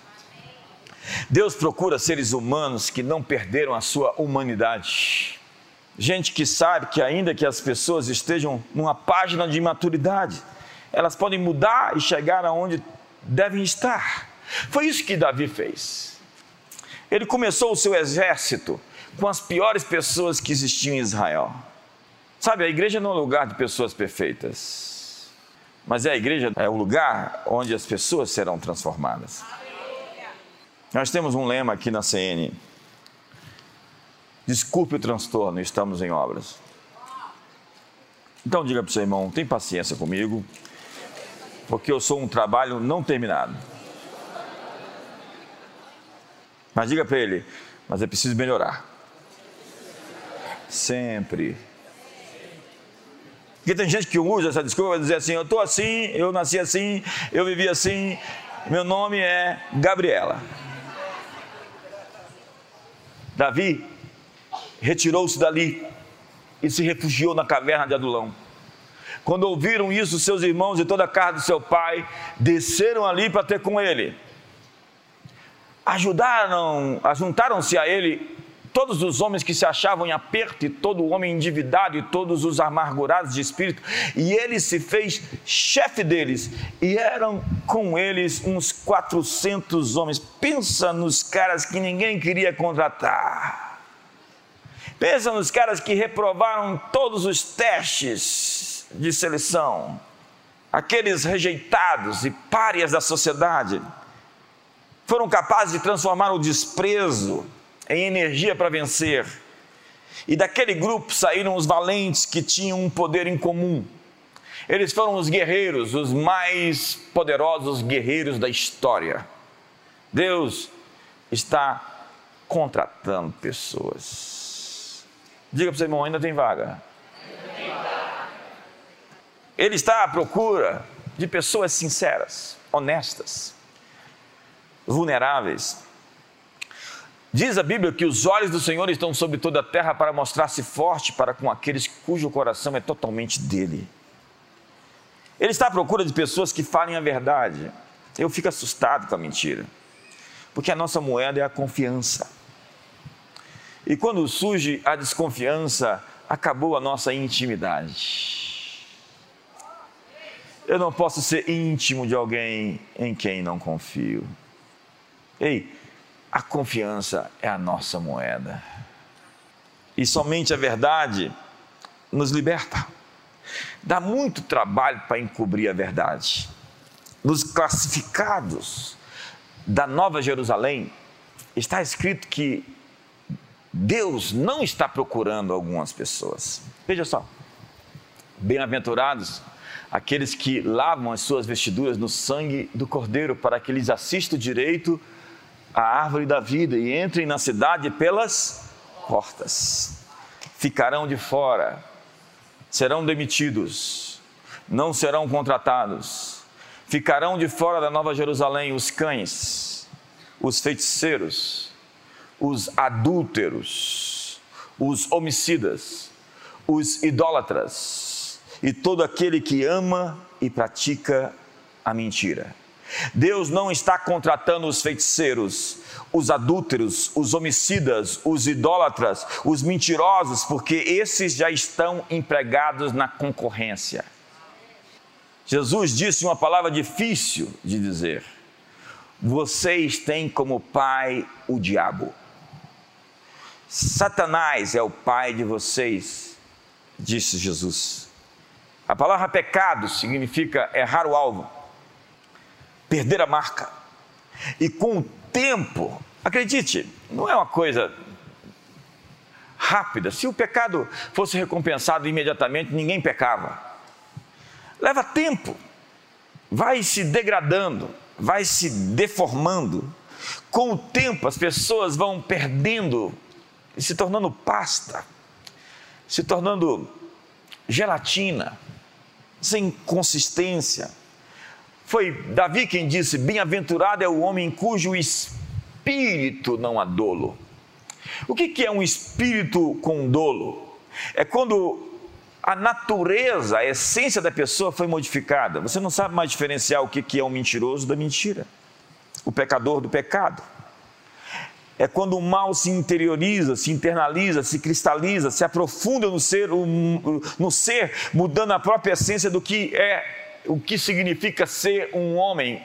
Deus procura seres humanos que não perderam a sua humanidade. Gente que sabe que, ainda que as pessoas estejam numa página de imaturidade, elas podem mudar e chegar aonde devem estar. Foi isso que Davi fez. Ele começou o seu exército com as piores pessoas que existiam em Israel. Sabe, a igreja não é um lugar de pessoas perfeitas. Mas é a igreja é o lugar onde as pessoas serão transformadas. Nós temos um lema aqui na CN. Desculpe o transtorno, estamos em obras. Então diga para o seu irmão, tem paciência comigo, porque eu sou um trabalho não terminado. Mas diga para ele, mas é preciso melhorar. Sempre. Porque tem gente que usa essa desculpa para dizer assim: eu estou assim, eu nasci assim, eu vivi assim, meu nome é Gabriela. Davi retirou-se dali e se refugiou na caverna de Adulão. Quando ouviram isso, seus irmãos e toda a casa do seu pai desceram ali para ter com ele. Ajudaram, ajuntaram-se a ele todos os homens que se achavam em aperto, e todo homem endividado, e todos os amargurados de espírito, e ele se fez chefe deles, e eram com eles uns 400 homens. Pensa nos caras que ninguém queria contratar. Pensa nos caras que reprovaram todos os testes de seleção, aqueles rejeitados e párias da sociedade, foram capazes de transformar o desprezo em energia para vencer. E daquele grupo saíram os valentes que tinham um poder em comum. Eles foram os guerreiros, os mais poderosos guerreiros da história. Deus está contratando pessoas. Diga para o seu irmão: ainda tem vaga. Ele está à procura de pessoas sinceras, honestas, vulneráveis, Diz a Bíblia que os olhos do Senhor estão sobre toda a terra para mostrar-se forte para com aqueles cujo coração é totalmente dele. Ele está à procura de pessoas que falem a verdade. Eu fico assustado com a mentira, porque a nossa moeda é a confiança. E quando surge a desconfiança, acabou a nossa intimidade. Eu não posso ser íntimo de alguém em quem não confio. Ei, a confiança é a nossa moeda. E somente a verdade nos liberta. Dá muito trabalho para encobrir a verdade. Nos classificados da Nova Jerusalém, está escrito que Deus não está procurando algumas pessoas. Veja só. Bem-aventurados aqueles que lavam as suas vestiduras no sangue do Cordeiro, para que lhes assista o direito a árvore da vida e entrem na cidade pelas portas. Ficarão de fora, serão demitidos, não serão contratados. Ficarão de fora da Nova Jerusalém os cães, os feiticeiros, os adúlteros, os homicidas, os idólatras e todo aquele que ama e pratica a mentira. Deus não está contratando os feiticeiros, os adúlteros, os homicidas, os idólatras, os mentirosos, porque esses já estão empregados na concorrência. Jesus disse uma palavra difícil de dizer: vocês têm como pai o diabo. Satanás é o pai de vocês, disse Jesus. A palavra pecado significa errar o alvo perder a marca. E com o tempo, acredite, não é uma coisa rápida. Se o pecado fosse recompensado imediatamente, ninguém pecava. Leva tempo, vai se degradando, vai se deformando. Com o tempo, as pessoas vão perdendo, se tornando pasta, se tornando gelatina, sem consistência foi Davi quem disse: Bem-aventurado é o homem cujo espírito não há dolo. O que é um espírito com dolo? É quando a natureza, a essência da pessoa foi modificada. Você não sabe mais diferenciar o que é um mentiroso da mentira, o pecador do pecado. É quando o mal se interioriza, se internaliza, se cristaliza, se aprofunda no ser, no ser, mudando a própria essência do que é o que significa ser um homem,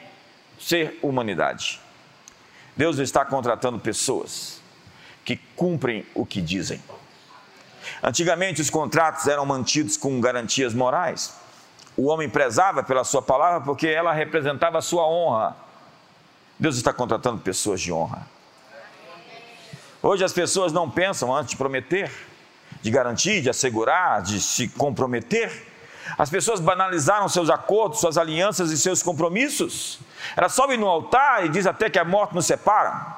ser humanidade. Deus está contratando pessoas que cumprem o que dizem. Antigamente os contratos eram mantidos com garantias morais. O homem prezava pela sua palavra porque ela representava a sua honra. Deus está contratando pessoas de honra. Hoje as pessoas não pensam antes de prometer, de garantir, de assegurar, de se comprometer. As pessoas banalizaram seus acordos, suas alianças e seus compromissos. Elas sobem no altar e diz até que a morte nos separa.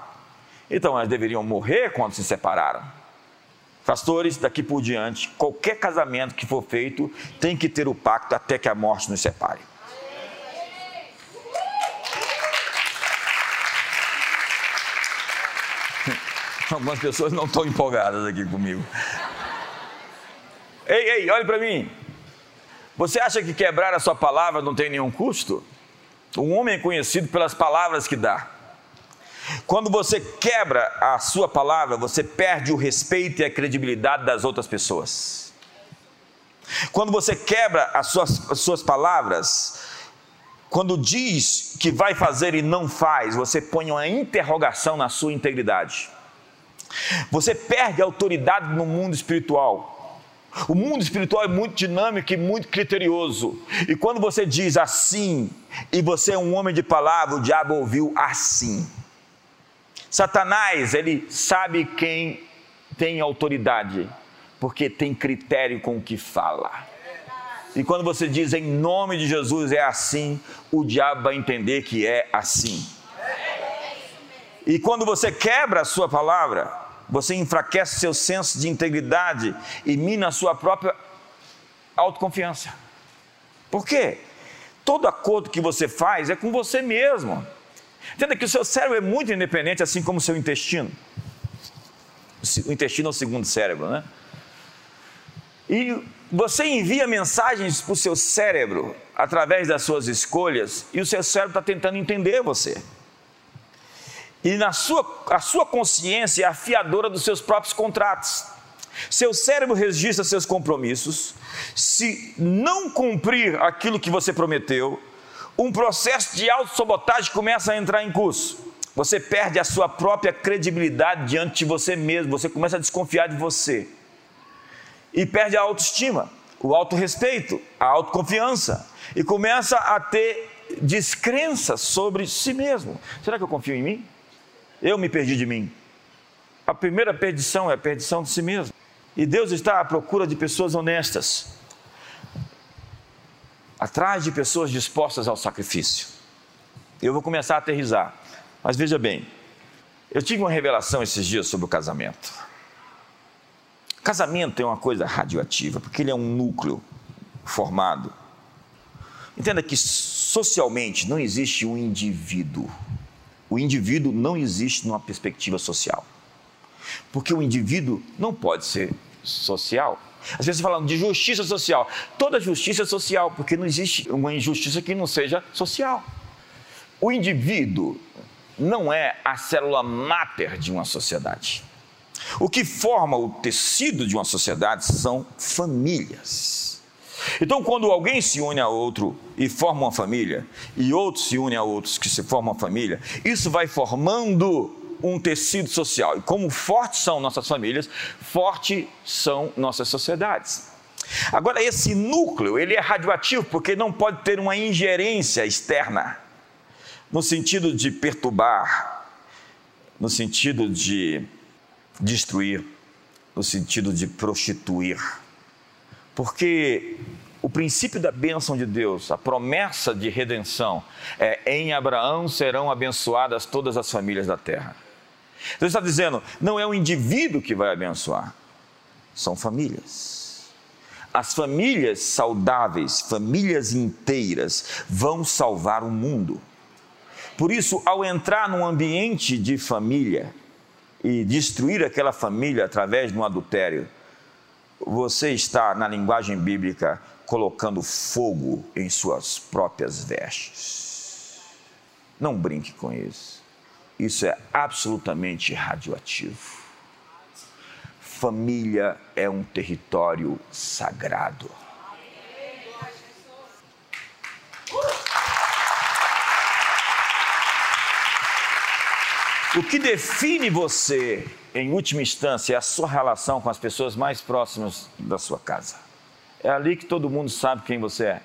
Então elas deveriam morrer quando se separaram. Pastores, daqui por diante, qualquer casamento que for feito tem que ter o pacto até que a morte nos separe. Algumas pessoas não estão empolgadas aqui comigo. Ei, ei, olhe para mim. Você acha que quebrar a sua palavra não tem nenhum custo? Um homem é conhecido pelas palavras que dá. Quando você quebra a sua palavra, você perde o respeito e a credibilidade das outras pessoas. Quando você quebra as suas, as suas palavras, quando diz que vai fazer e não faz, você põe uma interrogação na sua integridade. Você perde autoridade no mundo espiritual. O mundo espiritual é muito dinâmico e muito criterioso. E quando você diz assim, e você é um homem de palavra, o diabo ouviu assim. Satanás, ele sabe quem tem autoridade, porque tem critério com o que fala. E quando você diz em nome de Jesus é assim, o diabo vai entender que é assim. E quando você quebra a sua palavra, você enfraquece seu senso de integridade e mina a sua própria autoconfiança. Por quê? Todo acordo que você faz é com você mesmo. Entenda que o seu cérebro é muito independente, assim como o seu intestino. O intestino é o segundo cérebro, né? E você envia mensagens para o seu cérebro através das suas escolhas, e o seu cérebro está tentando entender você. E na sua, a sua consciência é a fiadora dos seus próprios contratos. Seu cérebro registra seus compromissos. Se não cumprir aquilo que você prometeu, um processo de autossabotagem começa a entrar em curso. Você perde a sua própria credibilidade diante de você mesmo, você começa a desconfiar de você. E perde a autoestima, o autorrespeito, a autoconfiança. E começa a ter descrença sobre si mesmo. Será que eu confio em mim? Eu me perdi de mim. A primeira perdição é a perdição de si mesmo. E Deus está à procura de pessoas honestas, atrás de pessoas dispostas ao sacrifício. Eu vou começar a aterrizar, mas veja bem, eu tive uma revelação esses dias sobre o casamento. Casamento é uma coisa radioativa, porque ele é um núcleo formado Entenda que socialmente não existe um indivíduo. O indivíduo não existe numa perspectiva social. Porque o indivíduo não pode ser social. As pessoas falam de justiça social. Toda justiça é social, porque não existe uma injustiça que não seja social. O indivíduo não é a célula máter de uma sociedade. O que forma o tecido de uma sociedade são famílias. Então, quando alguém se une a outro e forma uma família, e outros se une a outros que se formam uma família, isso vai formando um tecido social. E como fortes são nossas famílias, fortes são nossas sociedades. Agora, esse núcleo, ele é radioativo porque não pode ter uma ingerência externa, no sentido de perturbar, no sentido de destruir, no sentido de prostituir. Porque o princípio da bênção de Deus, a promessa de redenção, é em Abraão serão abençoadas todas as famílias da terra. Deus está dizendo, não é o indivíduo que vai abençoar, são famílias. As famílias saudáveis, famílias inteiras, vão salvar o mundo. Por isso, ao entrar num ambiente de família e destruir aquela família através de um adultério, você está, na linguagem bíblica, colocando fogo em suas próprias vestes. Não brinque com isso. Isso é absolutamente radioativo. Família é um território sagrado. O que define você, em última instância, é a sua relação com as pessoas mais próximas da sua casa. É ali que todo mundo sabe quem você é.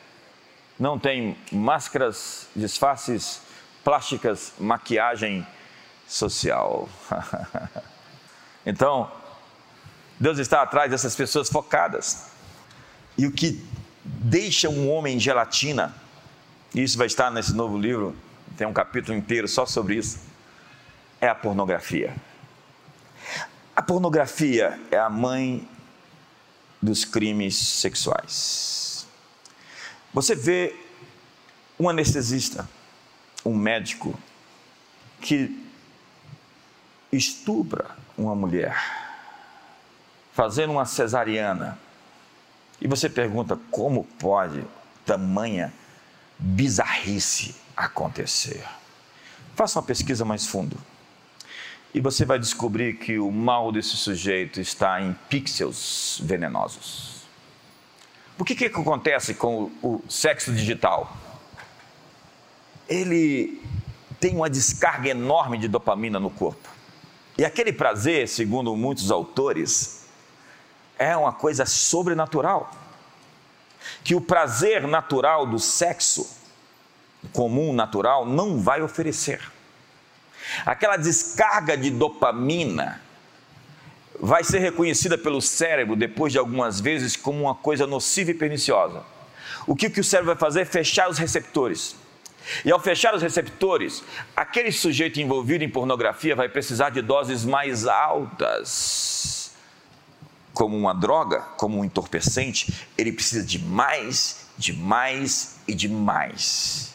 Não tem máscaras, disfarces plásticas, maquiagem social. então, Deus está atrás dessas pessoas focadas. E o que deixa um homem gelatina, isso vai estar nesse novo livro, tem um capítulo inteiro só sobre isso é a pornografia. A pornografia é a mãe dos crimes sexuais. Você vê um anestesista, um médico, que estupra uma mulher, fazendo uma cesariana, e você pergunta como pode tamanha bizarrice acontecer. Faça uma pesquisa mais fundo. E você vai descobrir que o mal desse sujeito está em pixels venenosos. O que, que acontece com o, o sexo digital? Ele tem uma descarga enorme de dopamina no corpo. E aquele prazer, segundo muitos autores, é uma coisa sobrenatural. Que o prazer natural do sexo comum, natural, não vai oferecer. Aquela descarga de dopamina vai ser reconhecida pelo cérebro depois de algumas vezes como uma coisa nociva e perniciosa. O que, que o cérebro vai fazer? Fechar os receptores. E ao fechar os receptores, aquele sujeito envolvido em pornografia vai precisar de doses mais altas. Como uma droga, como um entorpecente, ele precisa de mais, de mais e de mais.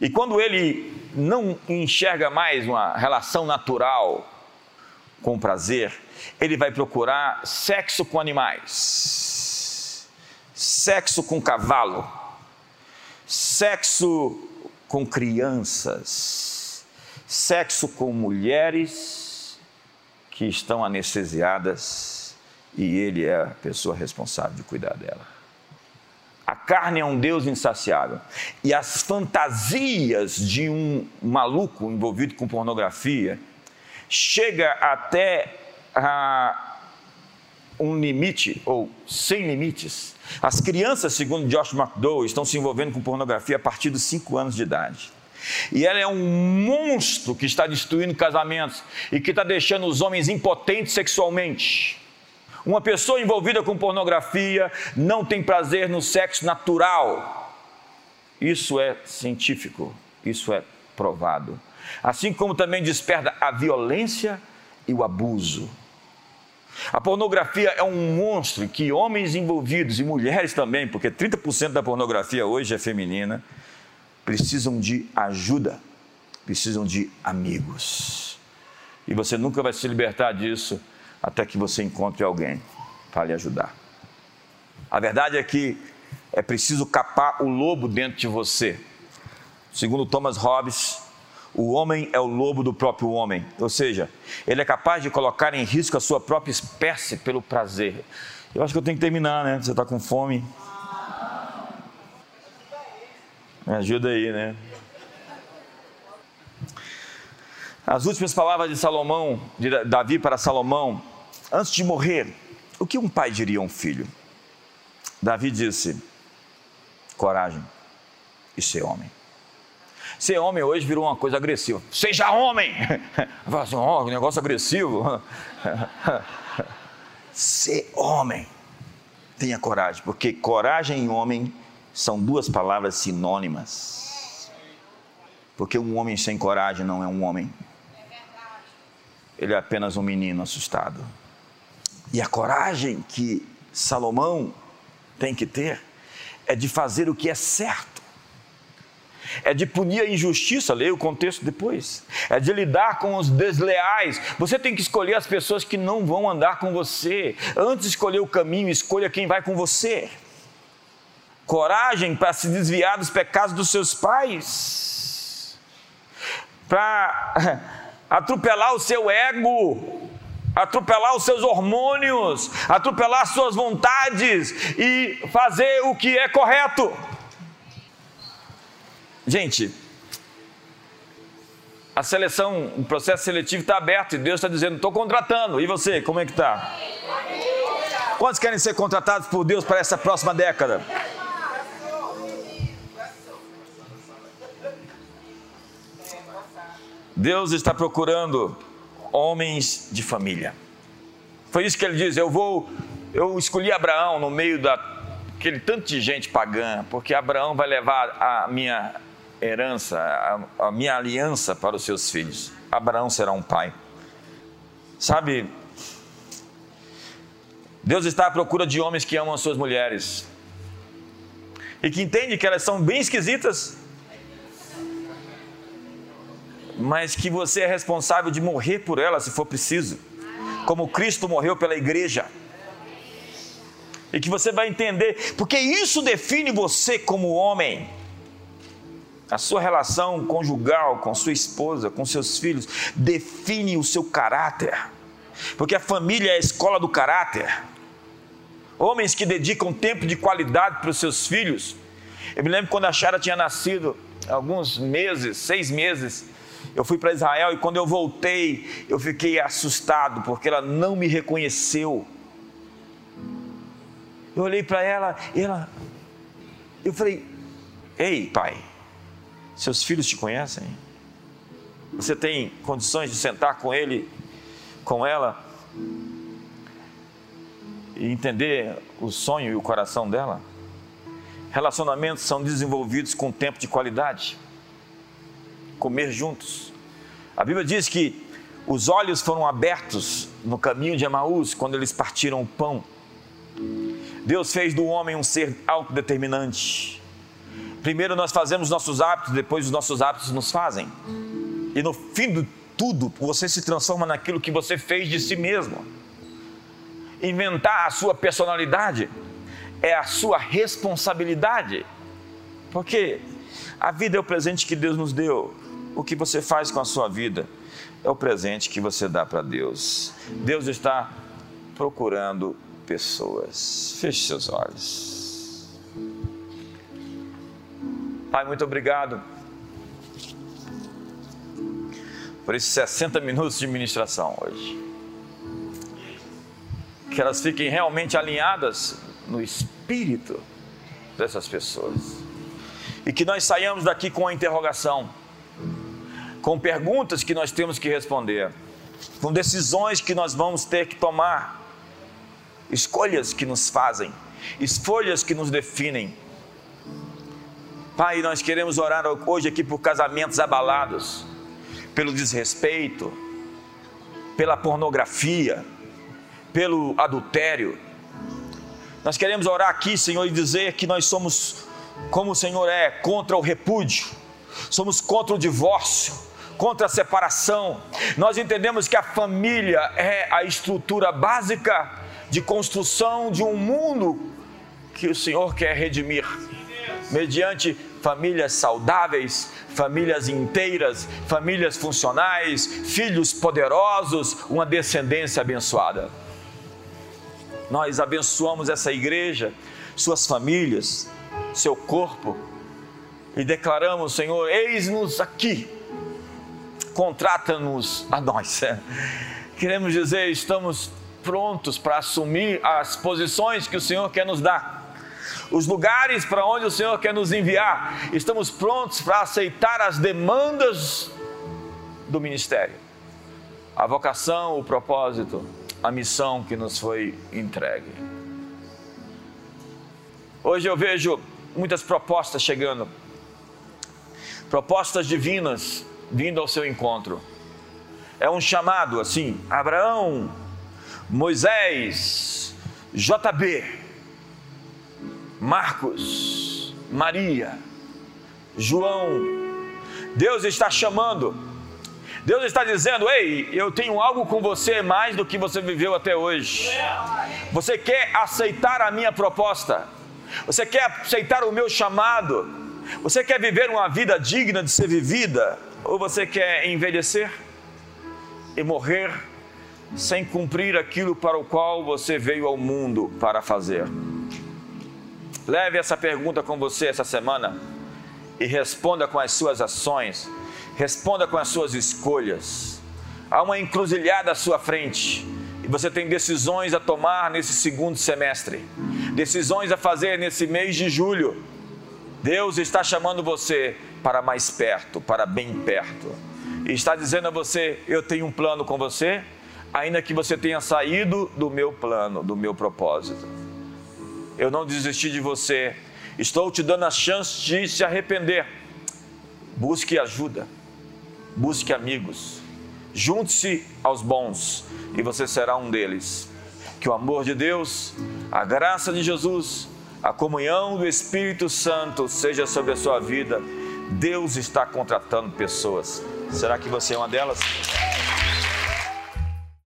E quando ele não enxerga mais uma relação natural com prazer, ele vai procurar sexo com animais, sexo com cavalo, sexo com crianças, sexo com mulheres que estão anestesiadas e ele é a pessoa responsável de cuidar dela. Carne é um Deus insaciável. E as fantasias de um maluco envolvido com pornografia chega até a um limite ou sem limites. As crianças, segundo Josh McDowell, estão se envolvendo com pornografia a partir dos 5 anos de idade. E ela é um monstro que está destruindo casamentos e que está deixando os homens impotentes sexualmente. Uma pessoa envolvida com pornografia não tem prazer no sexo natural. Isso é científico, isso é provado. Assim como também desperta a violência e o abuso. A pornografia é um monstro que homens envolvidos e mulheres também, porque 30% da pornografia hoje é feminina, precisam de ajuda, precisam de amigos. E você nunca vai se libertar disso até que você encontre alguém para lhe ajudar. A verdade é que é preciso capar o lobo dentro de você. Segundo Thomas Hobbes, o homem é o lobo do próprio homem, ou seja, ele é capaz de colocar em risco a sua própria espécie pelo prazer. Eu acho que eu tenho que terminar, né? Você está com fome? Me ajuda aí, né? As últimas palavras de Salomão, de Davi para Salomão, antes de morrer, o que um pai diria a um filho? Davi disse: coragem e ser homem. Ser homem hoje virou uma coisa agressiva. Seja homem! Fala assim, oh, negócio agressivo. Ser homem. Tenha coragem, porque coragem e homem são duas palavras sinônimas. Porque um homem sem coragem não é um homem. Ele é apenas um menino assustado. E a coragem que Salomão tem que ter é de fazer o que é certo é de punir a injustiça, leia o contexto depois, é de lidar com os desleais. Você tem que escolher as pessoas que não vão andar com você. Antes de escolher o caminho, escolha quem vai com você. Coragem para se desviar dos pecados dos seus pais, para atropelar o seu ego, atropelar os seus hormônios, atropelar as suas vontades e fazer o que é correto. Gente, a seleção, o processo seletivo está aberto e Deus está dizendo: estou contratando. E você, como é que está? Quantos querem ser contratados por Deus para essa próxima década? Deus está procurando homens de família. Foi isso que ele diz: eu vou, eu escolhi Abraão no meio da aquele tanto de gente pagã, porque Abraão vai levar a minha herança, a, a minha aliança para os seus filhos. Abraão será um pai. Sabe, Deus está à procura de homens que amam as suas mulheres e que entendem que elas são bem esquisitas, mas que você é responsável de morrer por elas se for preciso, como Cristo morreu pela igreja. E que você vai entender, porque isso define você como homem a sua relação conjugal com sua esposa, com seus filhos, define o seu caráter. Porque a família é a escola do caráter. Homens que dedicam tempo de qualidade para os seus filhos. Eu me lembro quando a Chara tinha nascido, alguns meses, seis meses, eu fui para Israel e quando eu voltei, eu fiquei assustado porque ela não me reconheceu. Eu olhei para ela e ela, eu falei: Ei, pai, seus filhos te conhecem? Você tem condições de sentar com ele, com ela, e entender o sonho e o coração dela? Relacionamentos são desenvolvidos com tempo de qualidade, comer juntos. A Bíblia diz que os olhos foram abertos no caminho de Emaús quando eles partiram o pão. Deus fez do homem um ser autodeterminante Primeiro nós fazemos nossos hábitos, depois os nossos hábitos nos fazem. E no fim de tudo, você se transforma naquilo que você fez de si mesmo. Inventar a sua personalidade é a sua responsabilidade. Porque a vida é o presente que Deus nos deu. O que você faz com a sua vida é o presente que você dá para Deus. Deus está procurando pessoas. Feche seus olhos. Pai, muito obrigado por esses 60 minutos de ministração hoje. Que elas fiquem realmente alinhadas no espírito dessas pessoas. E que nós saiamos daqui com a interrogação, com perguntas que nós temos que responder, com decisões que nós vamos ter que tomar, escolhas que nos fazem, escolhas que nos definem Pai, nós queremos orar hoje aqui por casamentos abalados, pelo desrespeito, pela pornografia, pelo adultério. Nós queremos orar aqui, Senhor, e dizer que nós somos, como o Senhor é, contra o repúdio, somos contra o divórcio, contra a separação. Nós entendemos que a família é a estrutura básica de construção de um mundo que o Senhor quer redimir, mediante famílias saudáveis, famílias inteiras, famílias funcionais, filhos poderosos, uma descendência abençoada. Nós abençoamos essa igreja, suas famílias, seu corpo e declaramos, Senhor, eis-nos aqui, contrata-nos a nós. Queremos dizer, estamos prontos para assumir as posições que o Senhor quer nos dar os lugares para onde o Senhor quer nos enviar. Estamos prontos para aceitar as demandas do ministério, a vocação, o propósito, a missão que nos foi entregue. Hoje eu vejo muitas propostas chegando, propostas divinas vindo ao seu encontro. É um chamado assim: Abraão, Moisés, JB, Marcos, Maria, João. Deus está chamando. Deus está dizendo: Ei, eu tenho algo com você mais do que você viveu até hoje. Você quer aceitar a minha proposta? Você quer aceitar o meu chamado? Você quer viver uma vida digna de ser vivida? Ou você quer envelhecer e morrer sem cumprir aquilo para o qual você veio ao mundo para fazer? Leve essa pergunta com você essa semana e responda com as suas ações, responda com as suas escolhas. Há uma encruzilhada à sua frente e você tem decisões a tomar nesse segundo semestre, decisões a fazer nesse mês de julho. Deus está chamando você para mais perto, para bem perto, e está dizendo a você: Eu tenho um plano com você, ainda que você tenha saído do meu plano, do meu propósito eu não desisti de você. Estou te dando a chance de se arrepender. Busque ajuda, busque amigos, junte-se aos bons e você será um deles. Que o amor de Deus, a graça de Jesus, a comunhão do Espírito Santo seja sobre a sua vida. Deus está contratando pessoas. Será que você é uma delas?